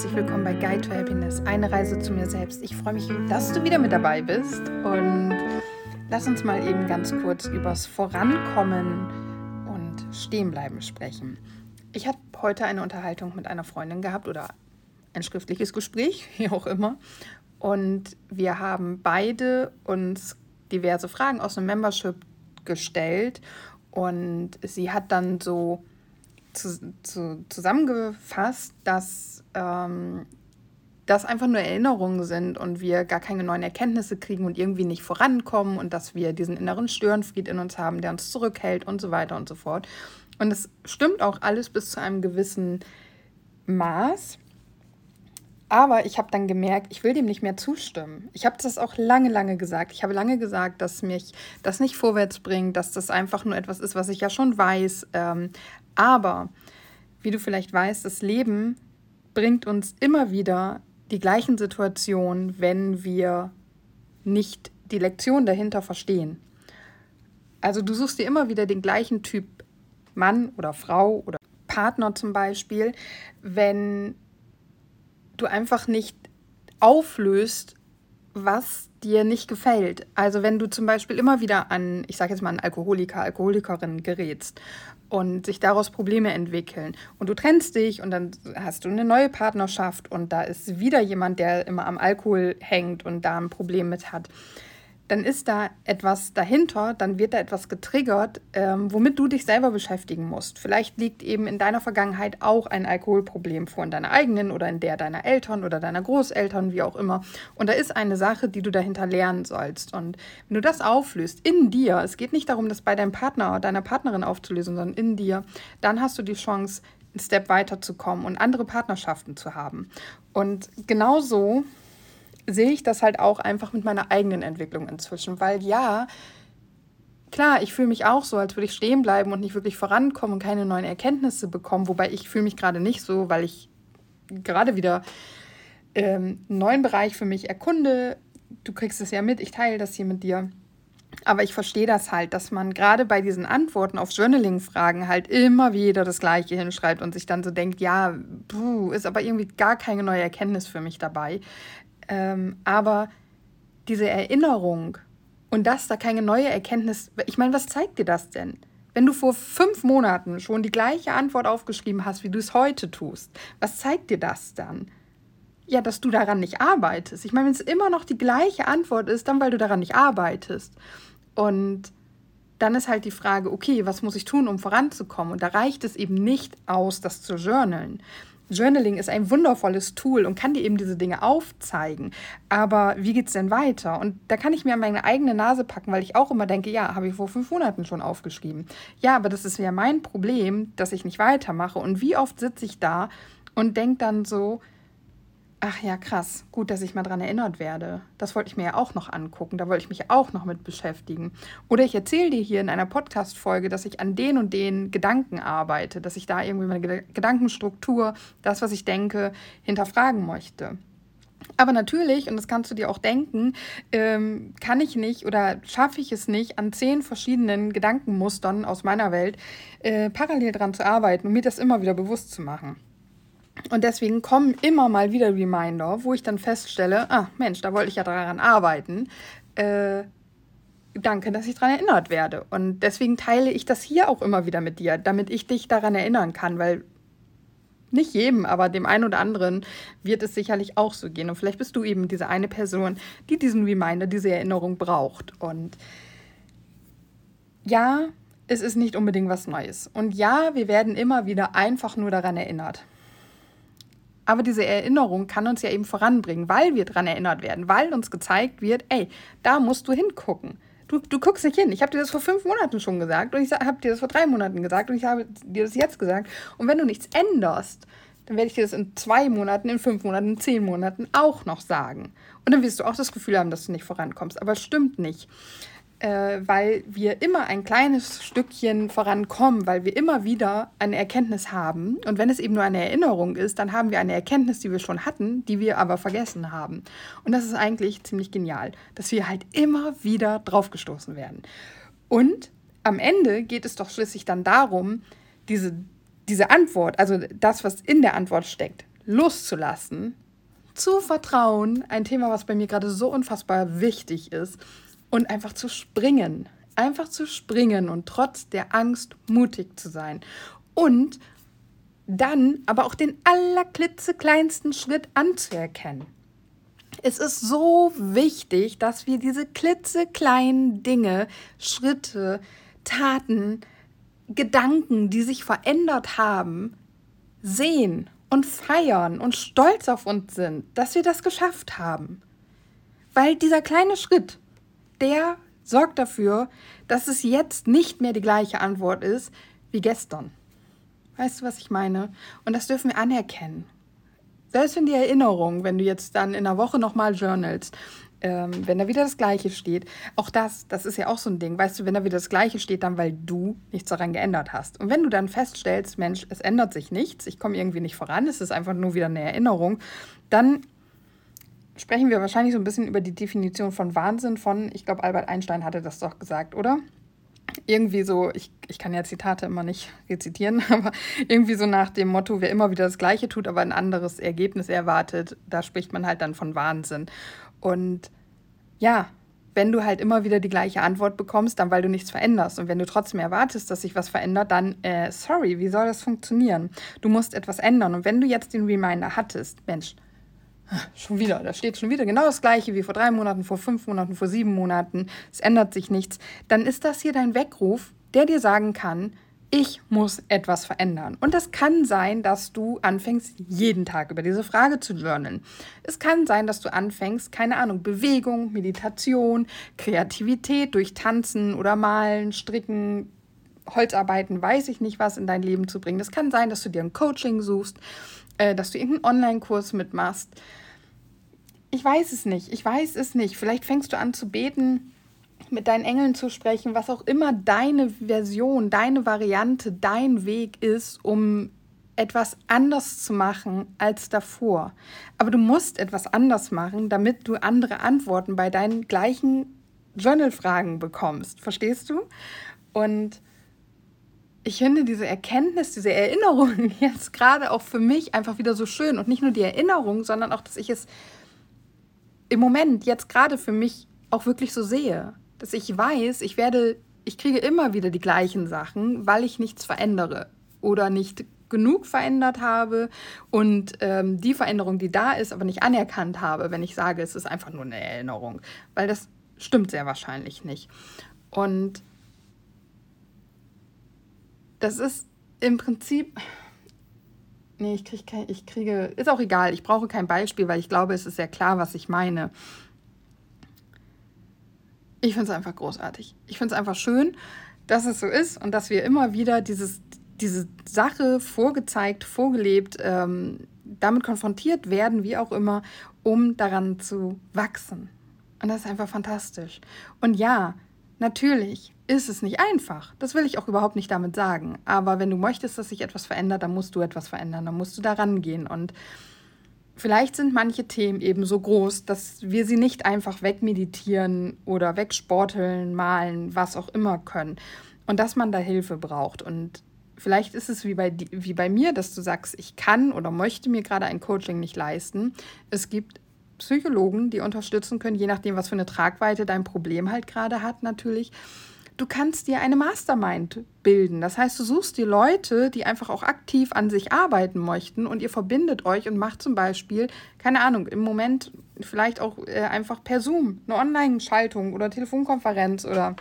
herzlich willkommen bei Guide to Happiness, eine Reise zu mir selbst. Ich freue mich, dass du wieder mit dabei bist und lass uns mal eben ganz kurz übers Vorankommen und Stehenbleiben sprechen. Ich habe heute eine Unterhaltung mit einer Freundin gehabt oder ein schriftliches Gespräch, wie auch immer. Und wir haben beide uns diverse Fragen aus dem Membership gestellt und sie hat dann so zu, zu, zusammengefasst, dass ähm, das einfach nur Erinnerungen sind und wir gar keine neuen Erkenntnisse kriegen und irgendwie nicht vorankommen und dass wir diesen inneren Störenfried in uns haben, der uns zurückhält und so weiter und so fort. Und es stimmt auch alles bis zu einem gewissen Maß. Aber ich habe dann gemerkt, ich will dem nicht mehr zustimmen. Ich habe das auch lange, lange gesagt. Ich habe lange gesagt, dass mich das nicht vorwärts bringt, dass das einfach nur etwas ist, was ich ja schon weiß. Ähm, aber, wie du vielleicht weißt, das Leben bringt uns immer wieder die gleichen Situationen, wenn wir nicht die Lektion dahinter verstehen. Also du suchst dir immer wieder den gleichen Typ Mann oder Frau oder Partner zum Beispiel, wenn du einfach nicht auflöst, was dir nicht gefällt. Also wenn du zum Beispiel immer wieder an, ich sage jetzt mal an Alkoholiker, Alkoholikerin gerätst und sich daraus Probleme entwickeln. Und du trennst dich und dann hast du eine neue Partnerschaft und da ist wieder jemand, der immer am Alkohol hängt und da ein Problem mit hat dann ist da etwas dahinter, dann wird da etwas getriggert, ähm, womit du dich selber beschäftigen musst. Vielleicht liegt eben in deiner Vergangenheit auch ein Alkoholproblem vor, in deiner eigenen oder in der deiner Eltern oder deiner Großeltern, wie auch immer. Und da ist eine Sache, die du dahinter lernen sollst. Und wenn du das auflöst in dir, es geht nicht darum, das bei deinem Partner oder deiner Partnerin aufzulösen, sondern in dir, dann hast du die Chance, einen Step weiterzukommen und andere Partnerschaften zu haben. Und genauso sehe ich das halt auch einfach mit meiner eigenen Entwicklung inzwischen, weil ja, klar, ich fühle mich auch so, als würde ich stehen bleiben und nicht wirklich vorankommen und keine neuen Erkenntnisse bekommen, wobei ich fühle mich gerade nicht so, weil ich gerade wieder ähm, einen neuen Bereich für mich erkunde. Du kriegst es ja mit, ich teile das hier mit dir. Aber ich verstehe das halt, dass man gerade bei diesen Antworten auf Journaling-Fragen halt immer wieder das Gleiche hinschreibt und sich dann so denkt, ja, puh, ist aber irgendwie gar keine neue Erkenntnis für mich dabei. Ähm, aber diese Erinnerung und dass da keine neue Erkenntnis, ich meine, was zeigt dir das denn? Wenn du vor fünf Monaten schon die gleiche Antwort aufgeschrieben hast, wie du es heute tust, was zeigt dir das dann? Ja, dass du daran nicht arbeitest. Ich meine, wenn es immer noch die gleiche Antwort ist, dann weil du daran nicht arbeitest. Und dann ist halt die Frage, okay, was muss ich tun, um voranzukommen? Und da reicht es eben nicht aus, das zu journalen. Journaling ist ein wundervolles Tool und kann dir eben diese Dinge aufzeigen. Aber wie geht es denn weiter? Und da kann ich mir an meine eigene Nase packen, weil ich auch immer denke, ja, habe ich vor fünf Monaten schon aufgeschrieben. Ja, aber das ist ja mein Problem, dass ich nicht weitermache. Und wie oft sitze ich da und denke dann so, Ach ja, krass. Gut, dass ich mal dran erinnert werde. Das wollte ich mir ja auch noch angucken. Da wollte ich mich auch noch mit beschäftigen. Oder ich erzähle dir hier in einer Podcast-Folge, dass ich an den und den Gedanken arbeite, dass ich da irgendwie meine Gedankenstruktur, das, was ich denke, hinterfragen möchte. Aber natürlich, und das kannst du dir auch denken, ähm, kann ich nicht oder schaffe ich es nicht, an zehn verschiedenen Gedankenmustern aus meiner Welt äh, parallel dran zu arbeiten und mir das immer wieder bewusst zu machen. Und deswegen kommen immer mal wieder Reminder, wo ich dann feststelle, ah Mensch, da wollte ich ja daran arbeiten. Äh, danke, dass ich daran erinnert werde. Und deswegen teile ich das hier auch immer wieder mit dir, damit ich dich daran erinnern kann, weil nicht jedem, aber dem einen oder anderen wird es sicherlich auch so gehen. Und vielleicht bist du eben diese eine Person, die diesen Reminder, diese Erinnerung braucht. Und ja, es ist nicht unbedingt was Neues. Und ja, wir werden immer wieder einfach nur daran erinnert. Aber diese Erinnerung kann uns ja eben voranbringen, weil wir daran erinnert werden, weil uns gezeigt wird, ey, da musst du hingucken. Du, du guckst nicht hin. Ich habe dir das vor fünf Monaten schon gesagt und ich habe dir das vor drei Monaten gesagt und ich habe dir das jetzt gesagt. Und wenn du nichts änderst, dann werde ich dir das in zwei Monaten, in fünf Monaten, in zehn Monaten auch noch sagen. Und dann wirst du auch das Gefühl haben, dass du nicht vorankommst. Aber es stimmt nicht äh, weil wir immer ein kleines Stückchen vorankommen, weil wir immer wieder eine Erkenntnis haben. Und wenn es eben nur eine Erinnerung ist, dann haben wir eine Erkenntnis, die wir schon hatten, die wir aber vergessen haben. Und das ist eigentlich ziemlich genial, dass wir halt immer wieder draufgestoßen werden. Und am Ende geht es doch schließlich dann darum, diese, diese Antwort, also das, was in der Antwort steckt, loszulassen, zu vertrauen, ein Thema, was bei mir gerade so unfassbar wichtig ist, und einfach zu springen. Einfach zu springen und trotz der Angst mutig zu sein. Und dann aber auch den allerklitzekleinsten Schritt anzuerkennen. Es ist so wichtig, dass wir diese klitzekleinen Dinge, Schritte, Taten, Gedanken, die sich verändert haben, sehen und feiern und stolz auf uns sind, dass wir das geschafft haben. Weil dieser kleine Schritt, der sorgt dafür, dass es jetzt nicht mehr die gleiche Antwort ist wie gestern. Weißt du, was ich meine? Und das dürfen wir anerkennen. Selbst wenn die Erinnerung, wenn du jetzt dann in einer Woche nochmal journalst, ähm, wenn da wieder das Gleiche steht, auch das, das ist ja auch so ein Ding, weißt du, wenn da wieder das Gleiche steht, dann weil du nichts daran geändert hast. Und wenn du dann feststellst, Mensch, es ändert sich nichts, ich komme irgendwie nicht voran, es ist einfach nur wieder eine Erinnerung, dann sprechen wir wahrscheinlich so ein bisschen über die Definition von Wahnsinn von, ich glaube, Albert Einstein hatte das doch gesagt, oder? Irgendwie so, ich, ich kann ja Zitate immer nicht rezitieren, aber irgendwie so nach dem Motto, wer immer wieder das Gleiche tut, aber ein anderes Ergebnis erwartet, da spricht man halt dann von Wahnsinn. Und ja, wenn du halt immer wieder die gleiche Antwort bekommst, dann weil du nichts veränderst. Und wenn du trotzdem erwartest, dass sich was verändert, dann, äh, sorry, wie soll das funktionieren? Du musst etwas ändern. Und wenn du jetzt den Reminder hattest, Mensch, schon wieder, da steht schon wieder genau das gleiche wie vor drei Monaten, vor fünf Monaten, vor sieben Monaten, es ändert sich nichts, dann ist das hier dein Weckruf, der dir sagen kann, ich muss etwas verändern. Und das kann sein, dass du anfängst, jeden Tag über diese Frage zu journalen. Es kann sein, dass du anfängst, keine Ahnung, Bewegung, Meditation, Kreativität durch Tanzen oder Malen, Stricken, Holzarbeiten, weiß ich nicht was in dein Leben zu bringen. Es kann sein, dass du dir ein Coaching suchst, äh, dass du irgendeinen Online-Kurs mitmachst. Ich weiß es nicht. Ich weiß es nicht. Vielleicht fängst du an zu beten mit deinen Engeln zu sprechen, was auch immer deine Version, deine Variante, dein Weg ist, um etwas anders zu machen als davor. Aber du musst etwas anders machen, damit du andere Antworten bei deinen gleichen Journal-Fragen bekommst. Verstehst du? Und ich finde diese Erkenntnis, diese Erinnerung jetzt gerade auch für mich einfach wieder so schön. Und nicht nur die Erinnerung, sondern auch, dass ich es im Moment jetzt gerade für mich auch wirklich so sehe dass ich weiß, ich werde, ich kriege immer wieder die gleichen Sachen, weil ich nichts verändere oder nicht genug verändert habe und ähm, die Veränderung, die da ist, aber nicht anerkannt habe, wenn ich sage, es ist einfach nur eine Erinnerung, weil das stimmt sehr wahrscheinlich nicht. Und das ist im Prinzip, nee, ich kriege, kein, ich kriege, ist auch egal, ich brauche kein Beispiel, weil ich glaube, es ist sehr klar, was ich meine. Ich finde es einfach großartig. Ich finde es einfach schön, dass es so ist und dass wir immer wieder dieses, diese Sache vorgezeigt, vorgelebt, ähm, damit konfrontiert werden, wie auch immer, um daran zu wachsen. Und das ist einfach fantastisch. Und ja, natürlich ist es nicht einfach. Das will ich auch überhaupt nicht damit sagen. Aber wenn du möchtest, dass sich etwas verändert, dann musst du etwas verändern. Dann musst du daran gehen. Und Vielleicht sind manche Themen eben so groß, dass wir sie nicht einfach wegmeditieren oder wegsporteln, malen, was auch immer können. Und dass man da Hilfe braucht. Und vielleicht ist es wie bei, wie bei mir, dass du sagst, ich kann oder möchte mir gerade ein Coaching nicht leisten. Es gibt Psychologen, die unterstützen können, je nachdem, was für eine Tragweite dein Problem halt gerade hat, natürlich du kannst dir eine Mastermind bilden. Das heißt, du suchst die Leute, die einfach auch aktiv an sich arbeiten möchten und ihr verbindet euch und macht zum Beispiel, keine Ahnung, im Moment vielleicht auch äh, einfach per Zoom eine Online-Schaltung oder Telefonkonferenz oder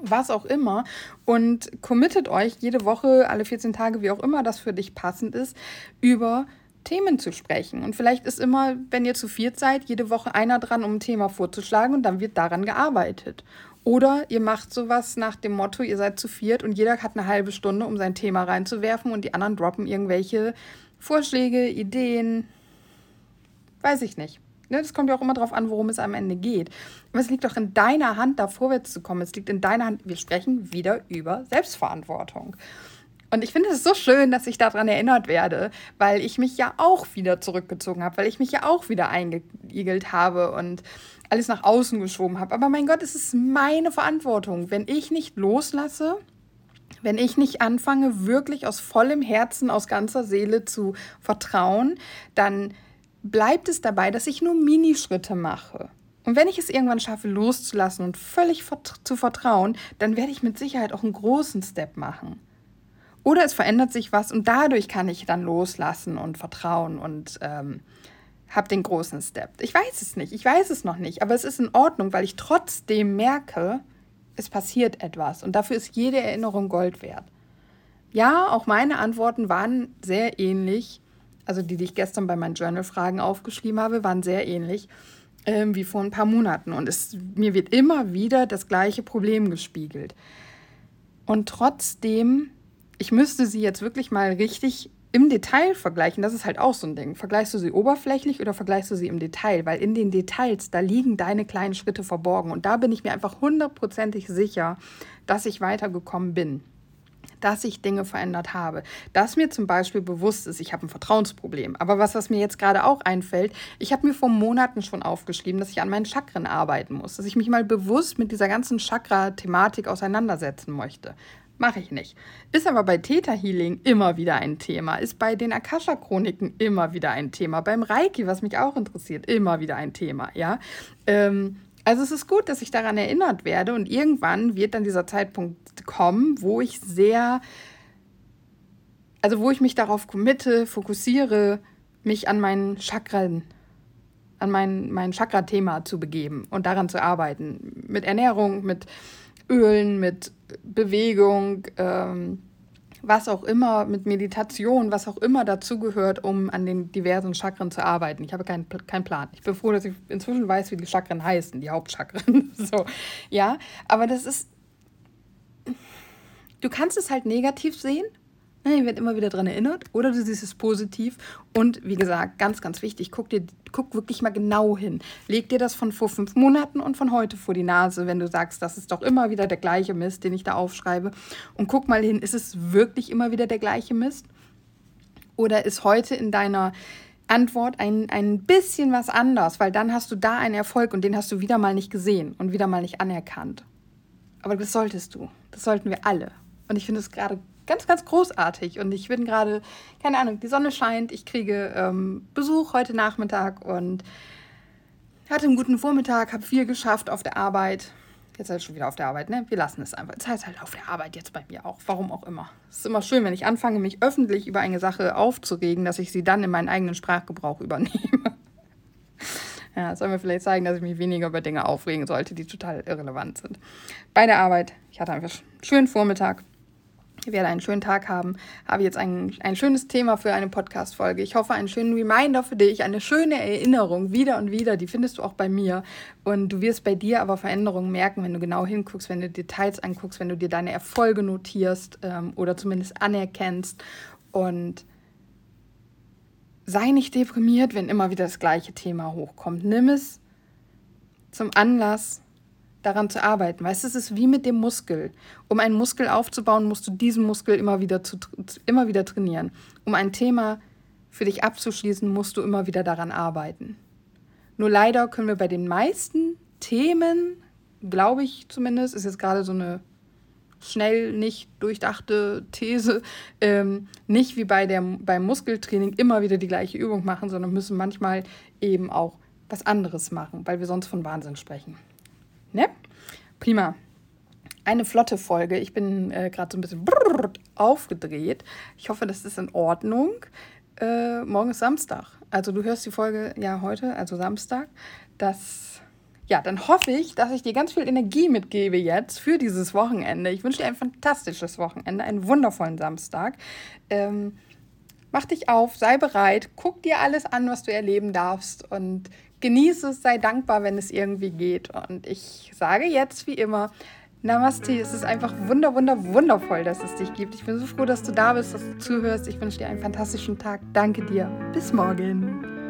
was auch immer und committet euch jede Woche, alle 14 Tage, wie auch immer das für dich passend ist, über Themen zu sprechen. Und vielleicht ist immer, wenn ihr zu viert seid, jede Woche einer dran, um ein Thema vorzuschlagen und dann wird daran gearbeitet. Oder ihr macht sowas nach dem Motto, ihr seid zu viert und jeder hat eine halbe Stunde, um sein Thema reinzuwerfen und die anderen droppen irgendwelche Vorschläge, Ideen, weiß ich nicht. Ne, das kommt ja auch immer darauf an, worum es am Ende geht. Aber es liegt doch in deiner Hand, da vorwärts zu kommen. Es liegt in deiner Hand. Wir sprechen wieder über Selbstverantwortung. Und ich finde es so schön, dass ich daran erinnert werde, weil ich mich ja auch wieder zurückgezogen habe, weil ich mich ja auch wieder eingeigelt habe und alles nach außen geschoben habe. Aber mein Gott, es ist meine Verantwortung. Wenn ich nicht loslasse, wenn ich nicht anfange, wirklich aus vollem Herzen, aus ganzer Seele zu vertrauen, dann bleibt es dabei, dass ich nur Minischritte mache. Und wenn ich es irgendwann schaffe, loszulassen und völlig zu vertrauen, dann werde ich mit Sicherheit auch einen großen Step machen. Oder es verändert sich was und dadurch kann ich dann loslassen und vertrauen und ähm, habe den großen Step. Ich weiß es nicht, ich weiß es noch nicht, aber es ist in Ordnung, weil ich trotzdem merke, es passiert etwas und dafür ist jede Erinnerung Gold wert. Ja, auch meine Antworten waren sehr ähnlich, also die, die ich gestern bei meinen Journal-Fragen aufgeschrieben habe, waren sehr ähnlich äh, wie vor ein paar Monaten und es, mir wird immer wieder das gleiche Problem gespiegelt. Und trotzdem, ich müsste sie jetzt wirklich mal richtig im Detail vergleichen, das ist halt auch so ein Ding. Vergleichst du sie oberflächlich oder vergleichst du sie im Detail? Weil in den Details, da liegen deine kleinen Schritte verborgen. Und da bin ich mir einfach hundertprozentig sicher, dass ich weitergekommen bin. Dass ich Dinge verändert habe. Dass mir zum Beispiel bewusst ist, ich habe ein Vertrauensproblem. Aber was, was mir jetzt gerade auch einfällt, ich habe mir vor Monaten schon aufgeschrieben, dass ich an meinen Chakren arbeiten muss. Dass ich mich mal bewusst mit dieser ganzen Chakra-Thematik auseinandersetzen möchte. Mache ich nicht. Ist aber bei Theta Healing immer wieder ein Thema. Ist bei den Akasha-Chroniken immer wieder ein Thema. Beim Reiki, was mich auch interessiert, immer wieder ein Thema. Ja. Ähm, also es ist gut, dass ich daran erinnert werde und irgendwann wird dann dieser Zeitpunkt kommen, wo ich sehr, also wo ich mich darauf committe, fokussiere, mich an meinen Chakren, an mein, mein Chakra-Thema zu begeben und daran zu arbeiten. Mit Ernährung, mit Ölen, mit Bewegung, ähm, was auch immer, mit Meditation, was auch immer dazugehört, um an den diversen Chakren zu arbeiten. Ich habe keinen kein Plan. Ich bin froh, dass ich inzwischen weiß, wie die Chakren heißen, die Hauptchakren. so, ja, aber das ist. Du kannst es halt negativ sehen Ne, ihr werdet immer wieder daran erinnert oder du siehst es positiv. Und wie gesagt, ganz, ganz wichtig, guck, dir, guck wirklich mal genau hin. Leg dir das von vor fünf Monaten und von heute vor die Nase, wenn du sagst, das ist doch immer wieder der gleiche Mist, den ich da aufschreibe. Und guck mal hin, ist es wirklich immer wieder der gleiche Mist? Oder ist heute in deiner Antwort ein, ein bisschen was anders? Weil dann hast du da einen Erfolg und den hast du wieder mal nicht gesehen und wieder mal nicht anerkannt. Aber das solltest du. Das sollten wir alle. Und ich finde es gerade ganz, ganz großartig. Und ich bin gerade, keine Ahnung, die Sonne scheint, ich kriege ähm, Besuch heute Nachmittag und hatte einen guten Vormittag, habe viel geschafft auf der Arbeit. Jetzt halt schon wieder auf der Arbeit, ne? Wir lassen es einfach. Es heißt halt auf der Arbeit jetzt bei mir auch. Warum auch immer. Es ist immer schön, wenn ich anfange, mich öffentlich über eine Sache aufzuregen, dass ich sie dann in meinen eigenen Sprachgebrauch übernehme. ja, soll mir vielleicht zeigen, dass ich mich weniger über Dinge aufregen sollte, die total irrelevant sind. Bei der Arbeit, ich hatte einfach einen schönen Vormittag ich werde einen schönen Tag haben. Habe jetzt ein, ein schönes Thema für eine Podcast-Folge. Ich hoffe, einen schönen Reminder für dich, eine schöne Erinnerung wieder und wieder. Die findest du auch bei mir. Und du wirst bei dir aber Veränderungen merken, wenn du genau hinguckst, wenn du Details anguckst, wenn du dir deine Erfolge notierst ähm, oder zumindest anerkennst. Und sei nicht deprimiert, wenn immer wieder das gleiche Thema hochkommt. Nimm es zum Anlass, daran zu arbeiten. Weißt du, es ist wie mit dem Muskel. Um einen Muskel aufzubauen, musst du diesen Muskel immer wieder, zu, immer wieder trainieren. Um ein Thema für dich abzuschließen, musst du immer wieder daran arbeiten. Nur leider können wir bei den meisten Themen, glaube ich zumindest, ist jetzt gerade so eine schnell nicht durchdachte These, ähm, nicht wie bei der, beim Muskeltraining immer wieder die gleiche Übung machen, sondern müssen manchmal eben auch was anderes machen, weil wir sonst von Wahnsinn sprechen. Ne? Prima. Eine flotte Folge. Ich bin äh, gerade so ein bisschen aufgedreht. Ich hoffe, das ist in Ordnung. Äh, morgen ist Samstag. Also du hörst die Folge ja heute, also Samstag. Das, ja, dann hoffe ich, dass ich dir ganz viel Energie mitgebe jetzt für dieses Wochenende. Ich wünsche dir ein fantastisches Wochenende, einen wundervollen Samstag. Ähm, mach dich auf, sei bereit, guck dir alles an, was du erleben darfst und genieße es, sei dankbar, wenn es irgendwie geht. Und ich sage jetzt wie immer, Namaste, es ist einfach wunder, wunder, wundervoll, dass es dich gibt. Ich bin so froh, dass du da bist, dass du zuhörst. Ich wünsche dir einen fantastischen Tag. Danke dir. Bis morgen.